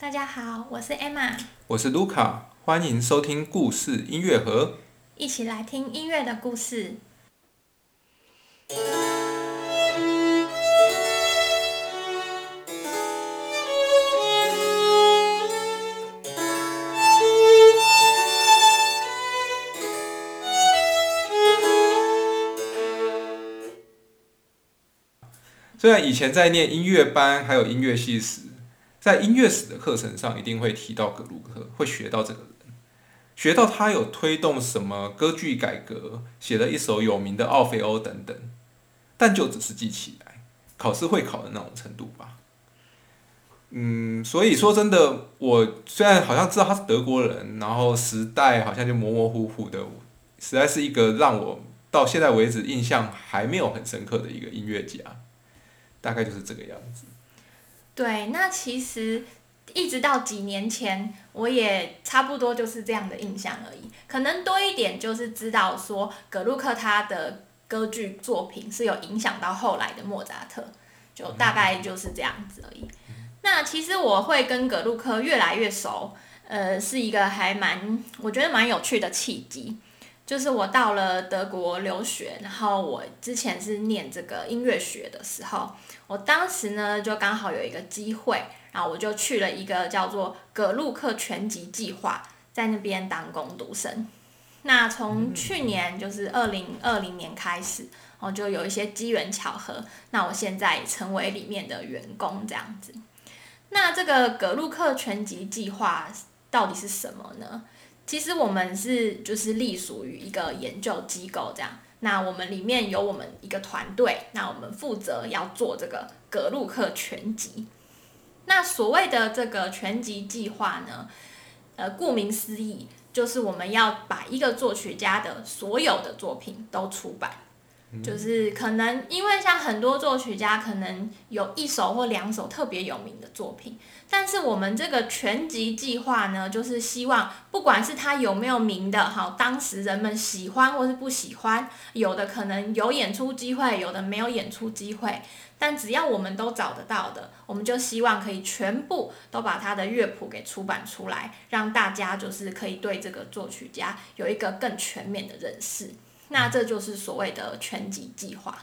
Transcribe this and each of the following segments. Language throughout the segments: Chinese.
大家好，我是 Emma，我是 Luca，，欢迎收听故事音乐盒，一起来听音乐的故事。虽然以前在念音乐班，还有音乐系时，在音乐史的课程上一定会提到格鲁克，会学到这个人，学到他有推动什么歌剧改革，写了一首有名的《奥菲欧》等等，但就只是记起来，考试会考的那种程度吧。嗯，所以说真的，我虽然好像知道他是德国人，然后时代好像就模模糊糊的，实在是一个让我到现在为止印象还没有很深刻的一个音乐家。大概就是这个样子。对，那其实一直到几年前，我也差不多就是这样的印象而已。可能多一点就是知道说，格鲁克他的歌剧作品是有影响到后来的莫扎特，就大概就是这样子而已。那其实我会跟格鲁克越来越熟，呃，是一个还蛮我觉得蛮有趣的契机。就是我到了德国留学，然后我之前是念这个音乐学的时候，我当时呢就刚好有一个机会，然后我就去了一个叫做格鲁克全集计划，在那边当工读生。那从去年就是二零二零年开始，我就有一些机缘巧合，那我现在成为里面的员工这样子。那这个格鲁克全集计划到底是什么呢？其实我们是就是隶属于一个研究机构这样，那我们里面有我们一个团队，那我们负责要做这个格鲁克全集。那所谓的这个全集计划呢，呃，顾名思义，就是我们要把一个作曲家的所有的作品都出版。就是可能因为像很多作曲家可能有一首或两首特别有名的作品，但是我们这个全集计划呢，就是希望不管是他有没有名的，哈，当时人们喜欢或是不喜欢，有的可能有演出机会，有的没有演出机会，但只要我们都找得到的，我们就希望可以全部都把他的乐谱给出版出来，让大家就是可以对这个作曲家有一个更全面的认识。那这就是所谓的全集计划。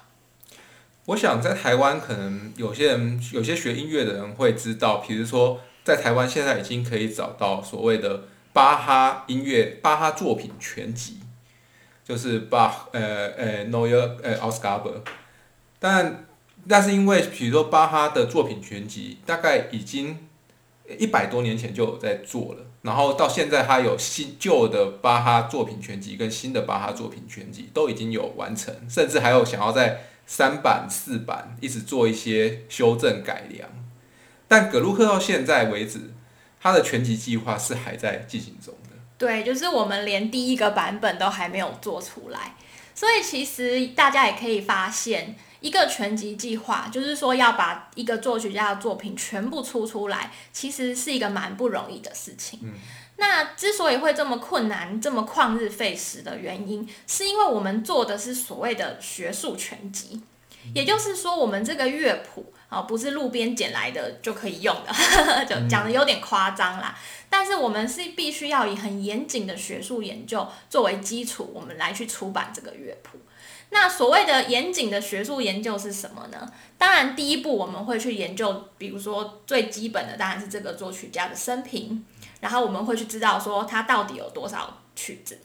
我想在台湾，可能有些人有些学音乐的人会知道，比如说在台湾现在已经可以找到所谓的巴哈音乐巴哈作品全集，就是巴呃呃 Noel 呃 o s c a r 但但是因为比如说巴哈的作品全集，大概已经一百多年前就有在做了。然后到现在，他有新旧的巴哈作品全集跟新的巴哈作品全集都已经有完成，甚至还有想要在三版、四版一直做一些修正改良。但葛鲁克到现在为止，他的全集计划是还在进行中的。对，就是我们连第一个版本都还没有做出来，所以其实大家也可以发现。一个全集计划，就是说要把一个作曲家的作品全部出出来，其实是一个蛮不容易的事情。那之所以会这么困难、这么旷日费时的原因，是因为我们做的是所谓的学术全集，也就是说，我们这个乐谱啊，不是路边捡来的就可以用的，就讲的有点夸张啦。但是我们是必须要以很严谨的学术研究作为基础，我们来去出版这个乐谱。那所谓的严谨的学术研究是什么呢？当然，第一步我们会去研究，比如说最基本的当然是这个作曲家的生平，然后我们会去知道说他到底有多少曲子。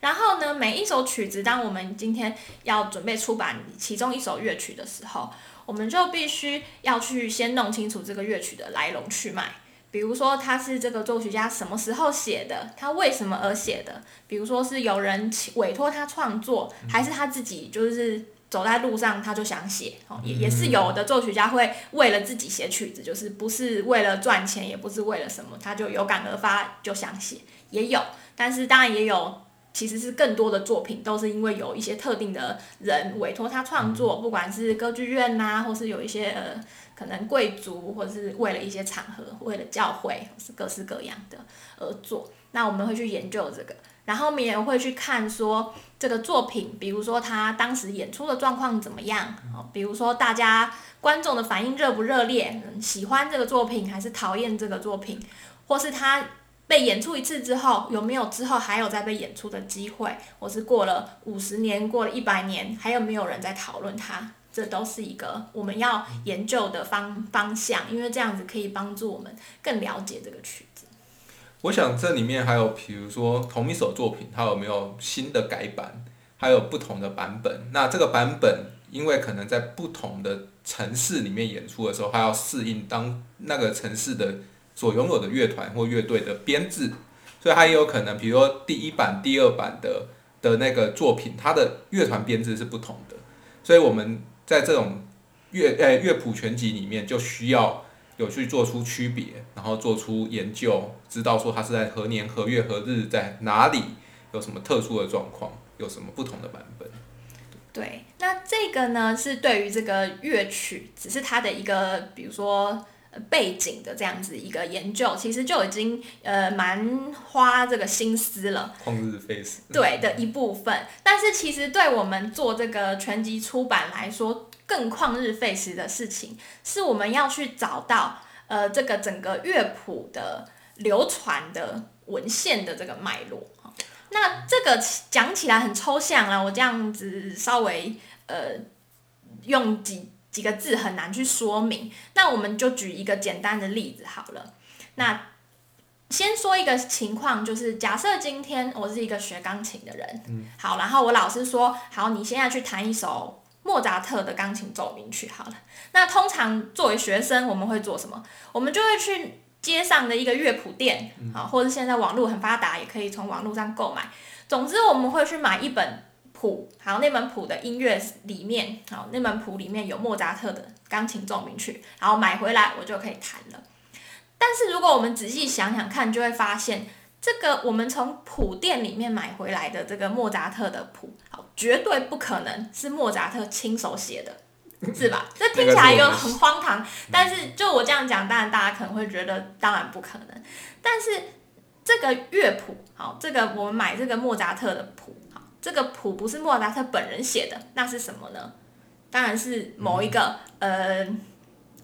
然后呢，每一首曲子，当我们今天要准备出版其中一首乐曲的时候，我们就必须要去先弄清楚这个乐曲的来龙去脉。比如说他是这个作曲家什么时候写的，他为什么而写的？比如说是有人委托他创作，还是他自己就是走在路上他就想写？哦，也也是有的作曲家会为了自己写曲子，就是不是为了赚钱，也不是为了什么，他就有感而发就想写，也有。但是当然也有，其实是更多的作品都是因为有一些特定的人委托他创作，不管是歌剧院呐，或是有一些呃可能贵族或者是为了一些场合，为了教会，是各式各样的而做。那我们会去研究这个，然后我们也会去看说这个作品，比如说他当时演出的状况怎么样，哦，比如说大家观众的反应热不热烈，喜欢这个作品还是讨厌这个作品，或是他。被演出一次之后，有没有之后还有再被演出的机会？或是过了五十年，过了一百年，还有没有人在讨论它？这都是一个我们要研究的方方向，因为这样子可以帮助我们更了解这个曲子。我想这里面还有，比如说同一首作品，它有没有新的改版，还有不同的版本？那这个版本，因为可能在不同的城市里面演出的时候，它要适应当那个城市的。所拥有的乐团或乐队的编制，所以它也有可能，比如说第一版、第二版的的那个作品，它的乐团编制是不同的。所以我们在这种乐诶乐谱全集里面，就需要有去做出区别，然后做出研究，知道说它是在何年何月何日在哪里有什么特殊的状况，有什么不同的版本。对，那这个呢是对于这个乐曲，只是它的一个，比如说。背景的这样子一个研究，其实就已经呃蛮花这个心思了。旷日费时。对的一部分，但是其实对我们做这个全集出版来说，更旷日费时的事情，是我们要去找到呃这个整个乐谱的流传的文献的这个脉络。那这个讲起来很抽象啊，我这样子稍微呃用几。几个字很难去说明，那我们就举一个简单的例子好了。那先说一个情况，就是假设今天我是一个学钢琴的人，嗯，好，然后我老师说，好，你现在去弹一首莫扎特的钢琴奏鸣曲好了。那通常作为学生，我们会做什么？我们就会去街上的一个乐谱店，好，或者现在网络很发达，也可以从网络上购买。总之，我们会去买一本。谱，好，那门谱的音乐里面，好，那门谱里面有莫扎特的钢琴奏鸣曲，然后买回来我就可以弹了。但是如果我们仔细想想看，就会发现，这个我们从谱店里面买回来的这个莫扎特的谱，好，绝对不可能是莫扎特亲手写的，是吧？这听起来又很荒唐。但是就我这样讲，当然大家可能会觉得，当然不可能。但是这个乐谱，好，这个我们买这个莫扎特的谱。这个谱不是莫扎特本人写的，那是什么呢？当然是某一个呃，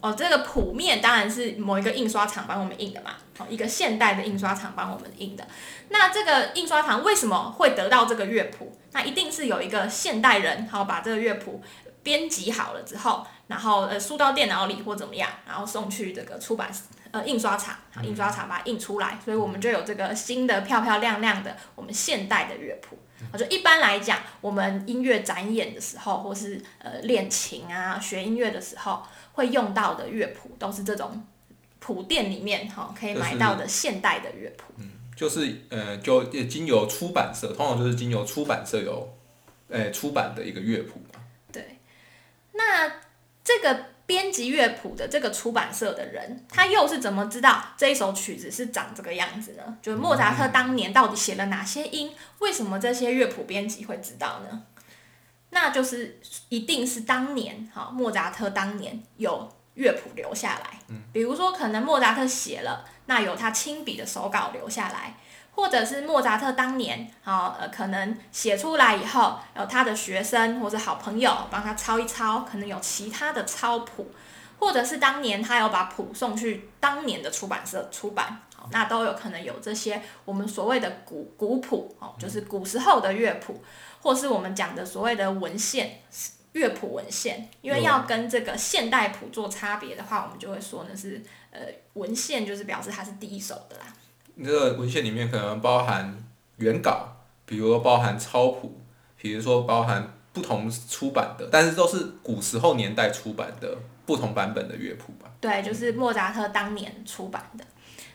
哦，这个谱面当然是某一个印刷厂帮我们印的嘛，哦，一个现代的印刷厂帮我们印的。那这个印刷厂为什么会得到这个乐谱？那一定是有一个现代人，好把这个乐谱编辑好了之后，然后呃输到电脑里或怎么样，然后送去这个出版呃印刷厂，印刷厂把它印出来，所以我们就有这个新的漂漂亮亮的我们现代的乐谱。我就一般来讲，我们音乐展演的时候，或是呃练琴啊、学音乐的时候，会用到的乐谱，都是这种谱店里面哈可以买到的现代的乐谱。嗯，就是呃，就经由出版社，通常就是经由出版社有，呃出版的一个乐谱嘛。对，那这个。编辑乐谱的这个出版社的人，他又是怎么知道这一首曲子是长这个样子呢？就是莫扎特当年到底写了哪些音？为什么这些乐谱编辑会知道呢？那就是一定是当年哈，莫扎特当年有乐谱留下来。比如说可能莫扎特写了，那有他亲笔的手稿留下来。或者是莫扎特当年，好呃，可能写出来以后，有他的学生或者好朋友帮他抄一抄，可能有其他的抄谱，或者是当年他有把谱送去当年的出版社出版，好，那都有可能有这些我们所谓的古古谱，哦，就是古时候的乐谱，或是我们讲的所谓的文献乐谱文献，因为要跟这个现代谱做差别的话，我们就会说呢是呃文献就是表示它是第一手的啦。这个文献里面可能包含原稿，比如包含抄谱，比如说包含不同出版的，但是都是古时候年代出版的不同版本的乐谱吧。对，就是莫扎特当年出版的。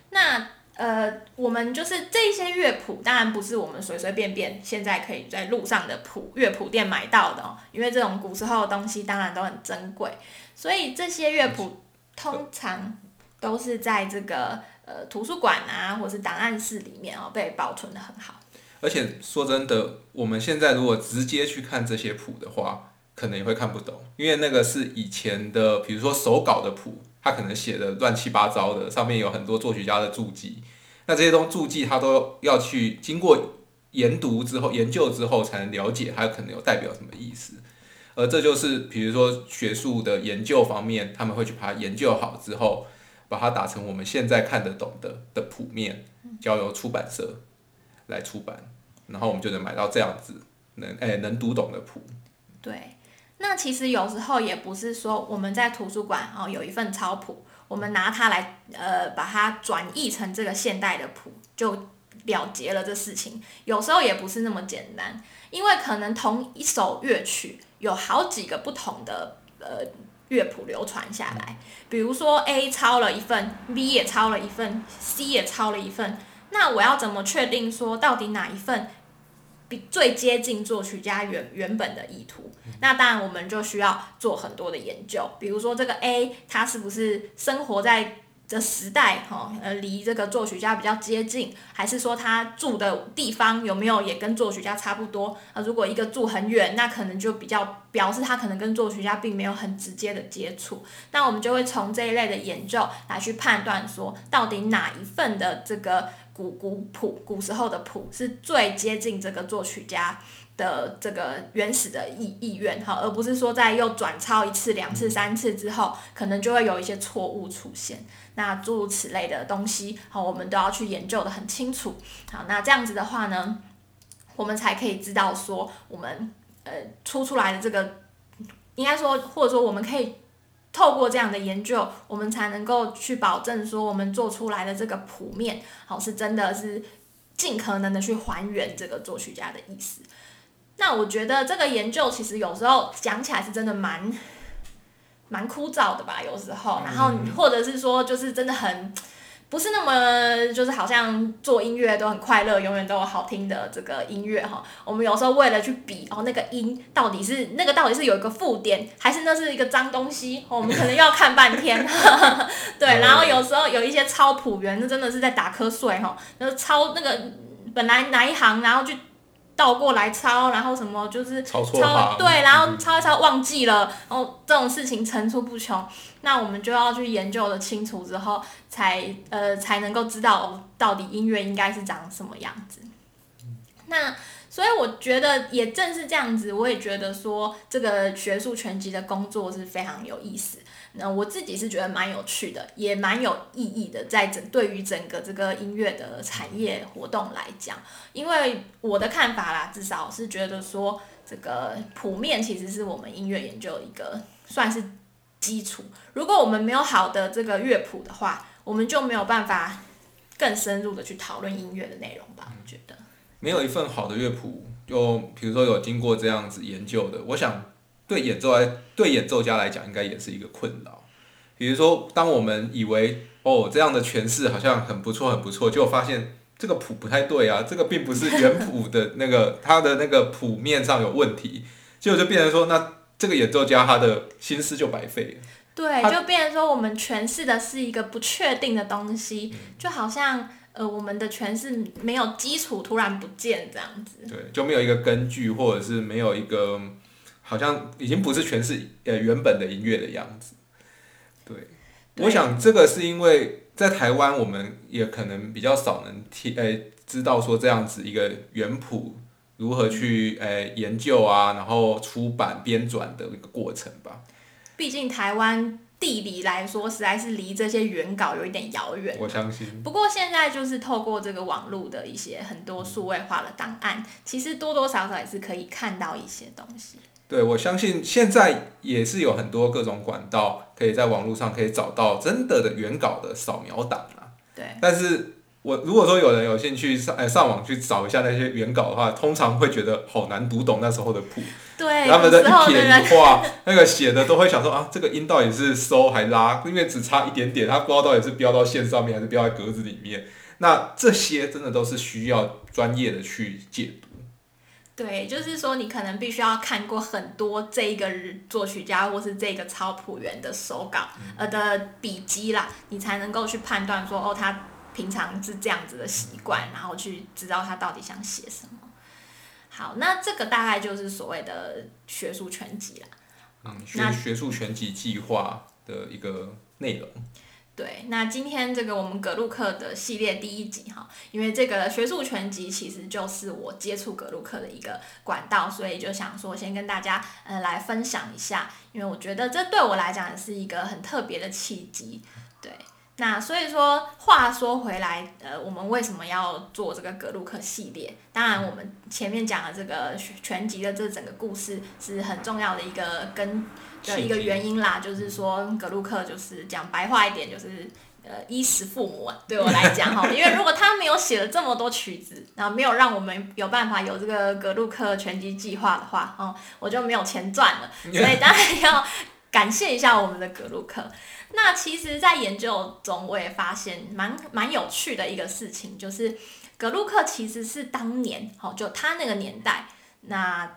那呃，我们就是这些乐谱，当然不是我们随随便便现在可以在路上的谱乐谱店买到的哦，因为这种古时候的东西当然都很珍贵，所以这些乐谱通常都是在这个。呃，图书馆啊，或是档案室里面哦，被保存的很好。而且说真的，我们现在如果直接去看这些谱的话，可能也会看不懂，因为那个是以前的，比如说手稿的谱，它可能写的乱七八糟的，上面有很多作曲家的注记，那这些东注记他都要去经过研读之后、研究之后才能了解它可能有代表什么意思，而这就是比如说学术的研究方面，他们会去把它研究好之后，把它打成我们现在看得懂的的谱面，交由出版社来出版，然后我们就能买到这样子能哎、能读懂的谱。对，那其实有时候也不是说我们在图书馆哦有一份抄谱，我们拿它来呃把它转译成这个现代的谱就了结了这事情。有时候也不是那么简单，因为可能同一首乐曲有好几个不同的呃乐谱流传下来，比如说 A 抄了一份，B 也抄了一份，C 也抄了一份，那我要怎么确定说到底哪一份？比最接近作曲家原原本的意图，那当然我们就需要做很多的研究，比如说这个 A 他是不是生活在这时代哈，呃离这个作曲家比较接近，还是说他住的地方有没有也跟作曲家差不多？啊，如果一个住很远，那可能就比较表示他可能跟作曲家并没有很直接的接触，那我们就会从这一类的研究来去判断说，到底哪一份的这个。古古谱，古时候的谱是最接近这个作曲家的这个原始的意意愿哈，而不是说在又转抄一次、两次、三次之后，可能就会有一些错误出现。那诸如此类的东西，好，我们都要去研究的很清楚。好，那这样子的话呢，我们才可以知道说，我们呃出出来的这个，应该说，或者说我们可以。透过这样的研究，我们才能够去保证说，我们做出来的这个谱面，好是真的是尽可能的去还原这个作曲家的意思。那我觉得这个研究其实有时候讲起来是真的蛮蛮枯燥的吧，有时候，然后或者是说就是真的很。不是那么就是好像做音乐都很快乐，永远都有好听的这个音乐哈。我们有时候为了去比哦，那个音到底是那个到底是有一个附点，还是那是一个脏东西？我们可能要看半天。对，然后有时候有一些抄谱员，那真的是在打瞌睡哈。那抄那个本来哪一行，然后就。倒过来抄，然后什么就是抄错对，然后抄一抄忘记了，然后这种事情层出不穷。那我们就要去研究的清楚之后，才呃才能够知道到底音乐应该是长什么样子。那所以我觉得也正是这样子，我也觉得说这个学术全集的工作是非常有意思。那我自己是觉得蛮有趣的，也蛮有意义的，在整对于整个这个音乐的产业活动来讲，因为我的看法啦，至少是觉得说，这个谱面其实是我们音乐研究一个算是基础。如果我们没有好的这个乐谱的话，我们就没有办法更深入的去讨论音乐的内容吧？我觉得没有一份好的乐谱，就比如说有经过这样子研究的，我想。对演奏来，对演奏家来讲，应该也是一个困扰。比如说，当我们以为哦这样的诠释好像很不错，很不错，结果发现这个谱不太对啊，这个并不是原谱的 那个，它的那个谱面上有问题，结果就变成说，那这个演奏家他的心思就白费了。对，就变成说我们诠释的是一个不确定的东西，就好像呃我们的诠释没有基础，突然不见这样子。对，就没有一个根据，或者是没有一个。好像已经不是全是呃原本的音乐的样子，对，我想这个是因为在台湾我们也可能比较少能听呃知道说这样子一个原谱如何去呃研究啊，然后出版编纂的一个过程吧。毕竟台湾地理来说实在是离这些原稿有一点遥远。我相信。不过现在就是透过这个网络的一些很多数位化的档案，其实多多少少也是可以看到一些东西。对，我相信现在也是有很多各种管道，可以在网络上可以找到真的的原稿的扫描档啊。对。但是我如果说有人有兴趣上哎上网去找一下那些原稿的话，通常会觉得好难读懂那时候的谱。对。他们的一撇一画，那个写的都会想说啊，这个音到底是收还拉？因为只差一点点，他不知道到底是标到线上面还是标在格子里面。那这些真的都是需要专业的去解读。对，就是说你可能必须要看过很多这一个作曲家或是这个抄谱员的手稿呃的笔记啦，你才能够去判断说哦，他平常是这样子的习惯，然后去知道他到底想写什么。好，那这个大概就是所谓的学术全集啦。嗯，那学学术全集计划的一个内容。对，那今天这个我们格鲁克的系列第一集哈，因为这个学术全集其实就是我接触格鲁克的一个管道，所以就想说先跟大家呃来分享一下，因为我觉得这对我来讲也是一个很特别的契机。对，那所以说话说回来，呃，我们为什么要做这个格鲁克系列？当然，我们前面讲的这个全集的这整个故事是很重要的一个根。的一个原因啦，就是说格鲁克就是讲白话一点，就是呃衣食父母啊，对我来讲哈，因为如果他没有写了这么多曲子，然后没有让我们有办法有这个格鲁克拳击计划的话，哦，我就没有钱赚了，所以当然要感谢一下我们的格鲁克。那其实，在研究中，我也发现蛮蛮有趣的一个事情，就是格鲁克其实是当年，好就他那个年代那。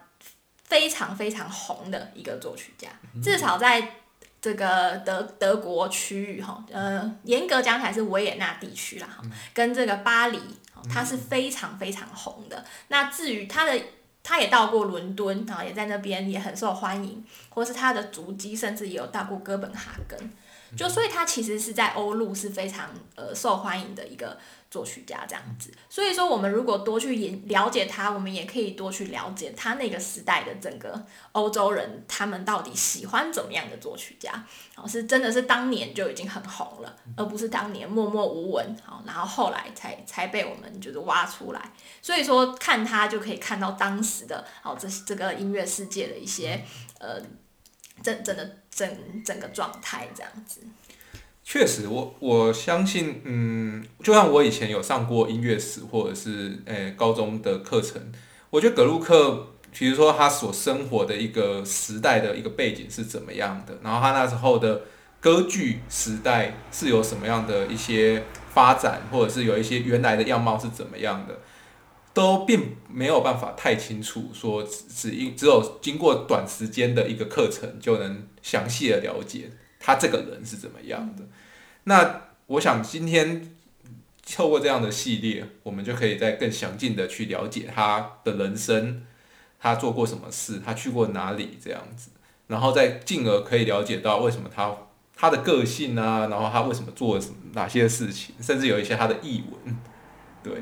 非常非常红的一个作曲家，至少在这个德德国区域哈，呃，严格讲起来是维也纳地区啦哈，跟这个巴黎，他是非常非常红的。那至于他的，他也到过伦敦，然后也在那边也很受欢迎，或是他的足迹，甚至也有到过哥本哈根，就所以他其实是在欧陆是非常呃受欢迎的一个。作曲家这样子，所以说我们如果多去研了解他，我们也可以多去了解他那个时代的整个欧洲人，他们到底喜欢怎么样的作曲家，然后，是真的是当年就已经很红了，而不是当年默默无闻，好，然后后来才才被我们就是挖出来。所以说看他就可以看到当时的哦这这个音乐世界的一些呃整整的整整个状态这样子。确实，我我相信，嗯，就像我以前有上过音乐史或者是诶高中的课程，我觉得格鲁克，比如说他所生活的一个时代的一个背景是怎么样的，然后他那时候的歌剧时代是有什么样的一些发展，或者是有一些原来的样貌是怎么样的，都并没有办法太清楚，说只只因只有经过短时间的一个课程就能详细的了解他这个人是怎么样的。那我想今天透过这样的系列，我们就可以再更详尽的去了解他的人生，他做过什么事，他去过哪里这样子，然后再进而可以了解到为什么他他的个性啊，然后他为什么做哪些事情，甚至有一些他的译文，对。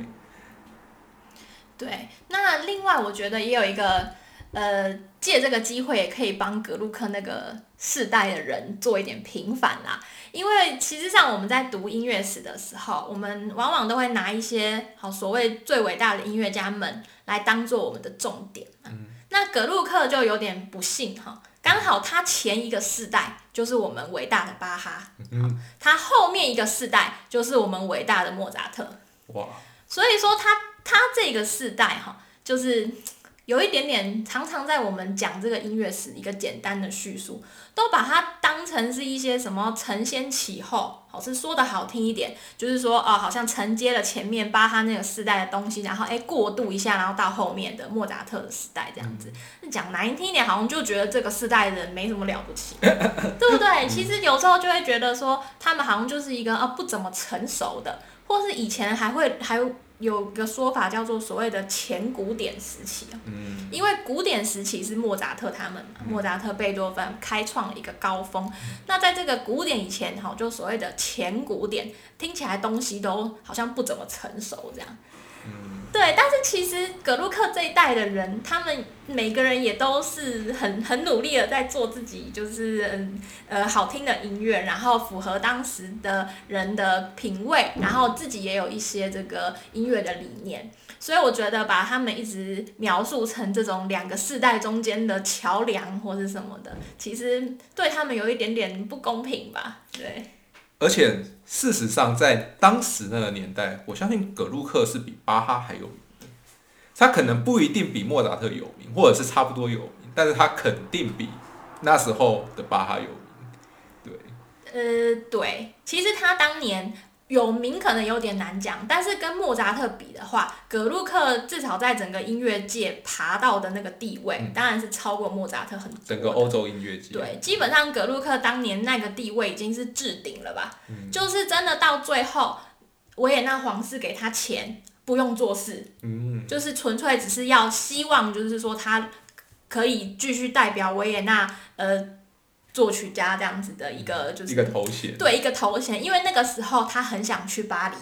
对，那另外我觉得也有一个。呃，借这个机会也可以帮格鲁克那个世代的人做一点平反啦。因为其实上我们在读音乐史的时候，我们往往都会拿一些好所谓最伟大的音乐家们来当做我们的重点。嗯。那格鲁克就有点不幸哈，刚好他前一个世代就是我们伟大的巴哈，嗯。他后面一个世代就是我们伟大的莫扎特。哇。所以说他他这个世代哈，就是。有一点点，常常在我们讲这个音乐史一个简单的叙述，都把它当成是一些什么承先启后，好是说的好听一点，就是说哦，好像承接了前面巴哈那个世代的东西，然后哎过渡一下，然后到后面的莫扎特的时代这样子。讲难听一点，好像就觉得这个世代的人没什么了不起，对不对？其实有时候就会觉得说，他们好像就是一个啊不怎么成熟的，或是以前还会还。有个说法叫做所谓的前古典时期嗯，因为古典时期是莫扎特他们，莫扎特、贝多芬开创了一个高峰。那在这个古典以前，哈，就所谓的前古典，听起来东西都好像不怎么成熟这样。对，但是其实格鲁克这一代的人，他们每个人也都是很很努力的在做自己，就是嗯呃好听的音乐，然后符合当时的人的品味，然后自己也有一些这个音乐的理念。所以我觉得把他们一直描述成这种两个世代中间的桥梁或是什么的，其实对他们有一点点不公平吧？对。而且事实上，在当时那个年代，我相信葛鲁克是比巴哈还有名的。他可能不一定比莫扎特有名，或者是差不多有名，但是他肯定比那时候的巴哈有名。对。呃，对，其实他当年。有名可能有点难讲，但是跟莫扎特比的话，格鲁克至少在整个音乐界爬到的那个地位，当然是超过莫扎特很多。整个欧洲音乐界。对，基本上格鲁克当年那个地位已经是置顶了吧？就是真的到最后，维也纳皇室给他钱，不用做事，嗯，就是纯粹只是要希望，就是说他可以继续代表维也纳呃作曲家这样子的一个就是一个头衔，对一个头衔，因为那个时候他很想去巴黎，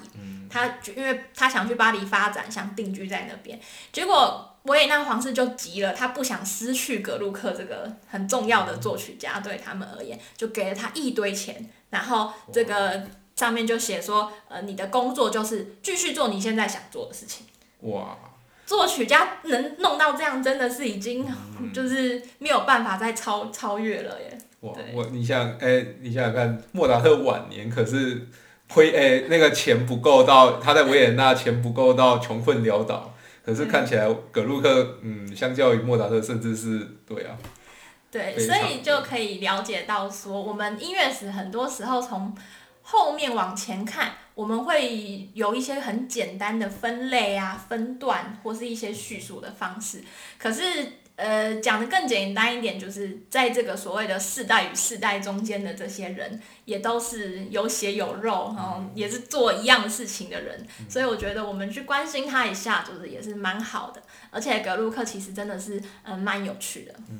他就因为他想去巴黎发展，想定居在那边，结果维也纳皇室就急了，他不想失去格鲁克这个很重要的作曲家，对他们而言，就给了他一堆钱，然后这个上面就写说，呃，你的工作就是继续做你现在想做的事情。哇，作曲家能弄到这样，真的是已经就是没有办法再超超越了耶。哇，我你想，哎、你想想看，莫扎特晚年可是亏，哎、那个钱不够到，他在维也纳 钱不够到穷困潦倒。可是看起来葛鲁克，嗯，相较于莫扎特，甚至是对啊，对，所以就可以了解到说，我们音乐史很多时候从后面往前看，我们会有一些很简单的分类啊、分段或是一些叙述的方式。可是，呃，讲的更简单一点，就是在这个所谓的世代与世代中间的这些人，也都是有血有肉，然后也是做一样的事情的人。所以我觉得我们去关心他一下，就是也是蛮好的。而且格鲁克其实真的是，嗯、蛮有趣的。嗯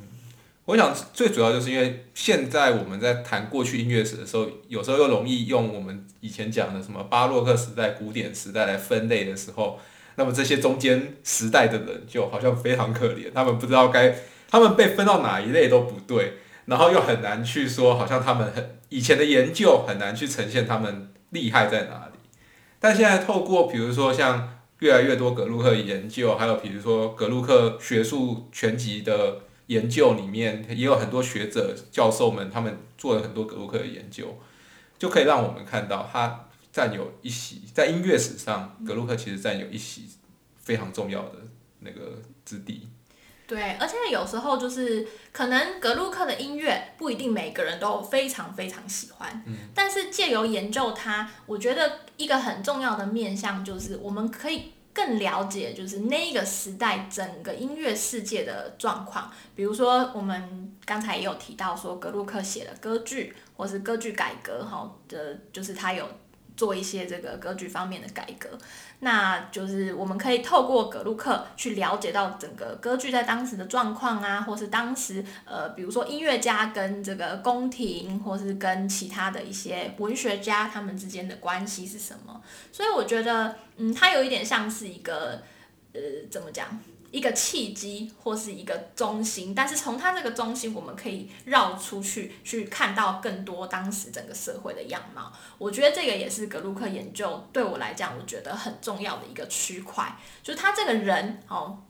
我想最主要就是因为现在我们在谈过去音乐史的时候，有时候又容易用我们以前讲的什么巴洛克时代、古典时代来分类的时候，那么这些中间时代的人就好像非常可怜，他们不知道该，他们被分到哪一类都不对，然后又很难去说，好像他们很以前的研究很难去呈现他们厉害在哪里。但现在透过比如说像越来越多格鲁克研究，还有比如说格鲁克学术全集的研究里面，也有很多学者教授们他们做了很多格鲁克的研究，就可以让我们看到他占有一席在音乐史上，格鲁克其实占有一席非常重要的那个之地。对，而且有时候就是可能格鲁克的音乐不一定每个人都非常非常喜欢，但是借由研究它，我觉得一个很重要的面向就是我们可以更了解就是那个时代整个音乐世界的状况。比如说我们刚才也有提到说格鲁克写的歌剧或是歌剧改革哈的，就是他有做一些这个歌剧方面的改革。那就是我们可以透过格鲁克去了解到整个歌剧在当时的状况啊，或是当时呃，比如说音乐家跟这个宫廷，或是跟其他的一些文学家他们之间的关系是什么。所以我觉得，嗯，它有一点像是一个呃，怎么讲？一个契机或是一个中心，但是从它这个中心，我们可以绕出去，去看到更多当时整个社会的样貌。我觉得这个也是格鲁克研究对我来讲，我觉得很重要的一个区块，就是他这个人哦，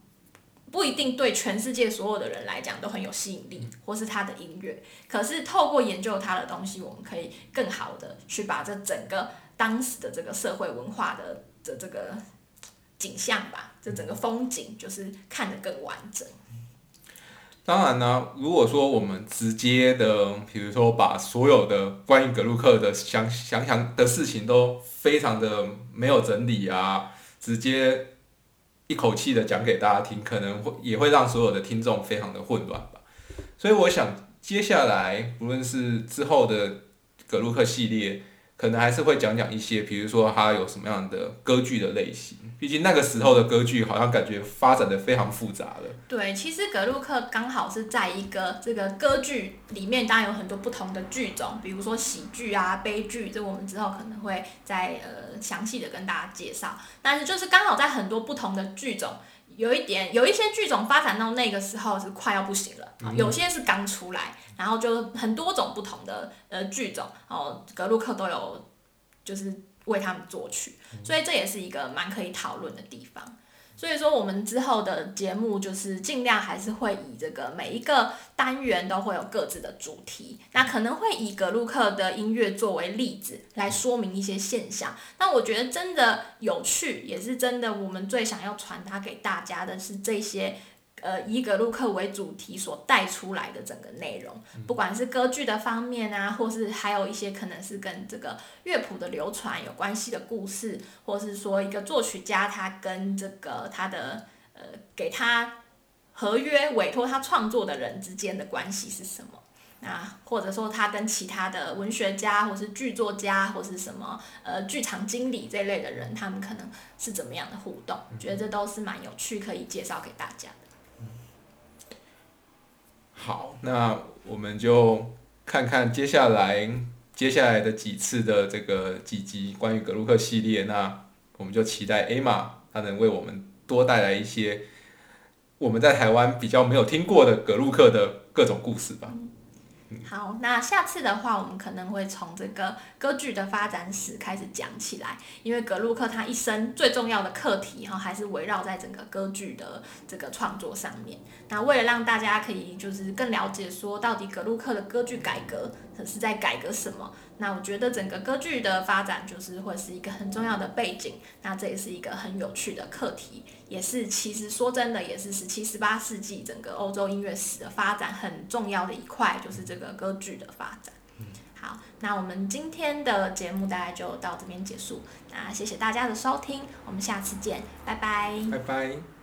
不一定对全世界所有的人来讲都很有吸引力，或是他的音乐。可是透过研究他的东西，我们可以更好的去把这整个当时的这个社会文化的的这个景象吧，这整个风景就是看得更完整。当然呢，如果说我们直接的，比如说把所有的关于格鲁克的想想想的事情都非常的没有整理啊，直接一口气的讲给大家听，可能会也会让所有的听众非常的混乱吧。所以我想接下来不论是之后的格鲁克系列，可能还是会讲讲一些，比如说它有什么样的歌剧的类型。毕竟那个时候的歌剧好像感觉发展的非常复杂了。对，其实格鲁克刚好是在一个这个歌剧里面，当然有很多不同的剧种，比如说喜剧啊、悲剧，这我们之后可能会再呃详细的跟大家介绍。但是就是刚好在很多不同的剧种，有一点有一些剧种发展到那个时候是快要不行了，啊有些是刚出来，然后就很多种不同的呃剧种，哦，格鲁克都有就是为他们作曲，所以这也是一个蛮可以讨论的地方。所以说，我们之后的节目就是尽量还是会以这个每一个单元都会有各自的主题，那可能会以格鲁克的音乐作为例子来说明一些现象。那我觉得真的有趣，也是真的我们最想要传达给大家的是这些。呃，以格鲁克为主题所带出来的整个内容，不管是歌剧的方面啊，或是还有一些可能是跟这个乐谱的流传有关系的故事，或是说一个作曲家他跟这个他的呃给他合约委托他创作的人之间的关系是什么？那或者说他跟其他的文学家，或是剧作家，或是什么呃剧场经理这类的人，他们可能是怎么样的互动？觉得这都是蛮有趣，可以介绍给大家的。好，那我们就看看接下来接下来的几次的这个几集关于格鲁克系列，那我们就期待 A 玛他能为我们多带来一些我们在台湾比较没有听过的格鲁克的各种故事吧。好，那下次的话，我们可能会从这个歌剧的发展史开始讲起来，因为格鲁克他一生最重要的课题哈，还是围绕在整个歌剧的这个创作上面。那为了让大家可以就是更了解说，到底格鲁克的歌剧改革是在改革什么？那我觉得整个歌剧的发展就是会是一个很重要的背景，那这也是一个很有趣的课题，也是其实说真的，也是十七、十八世纪整个欧洲音乐史的发展很重要的一块，就是这个歌剧的发展。好，那我们今天的节目大概就到这边结束，那谢谢大家的收听，我们下次见，拜拜。拜拜。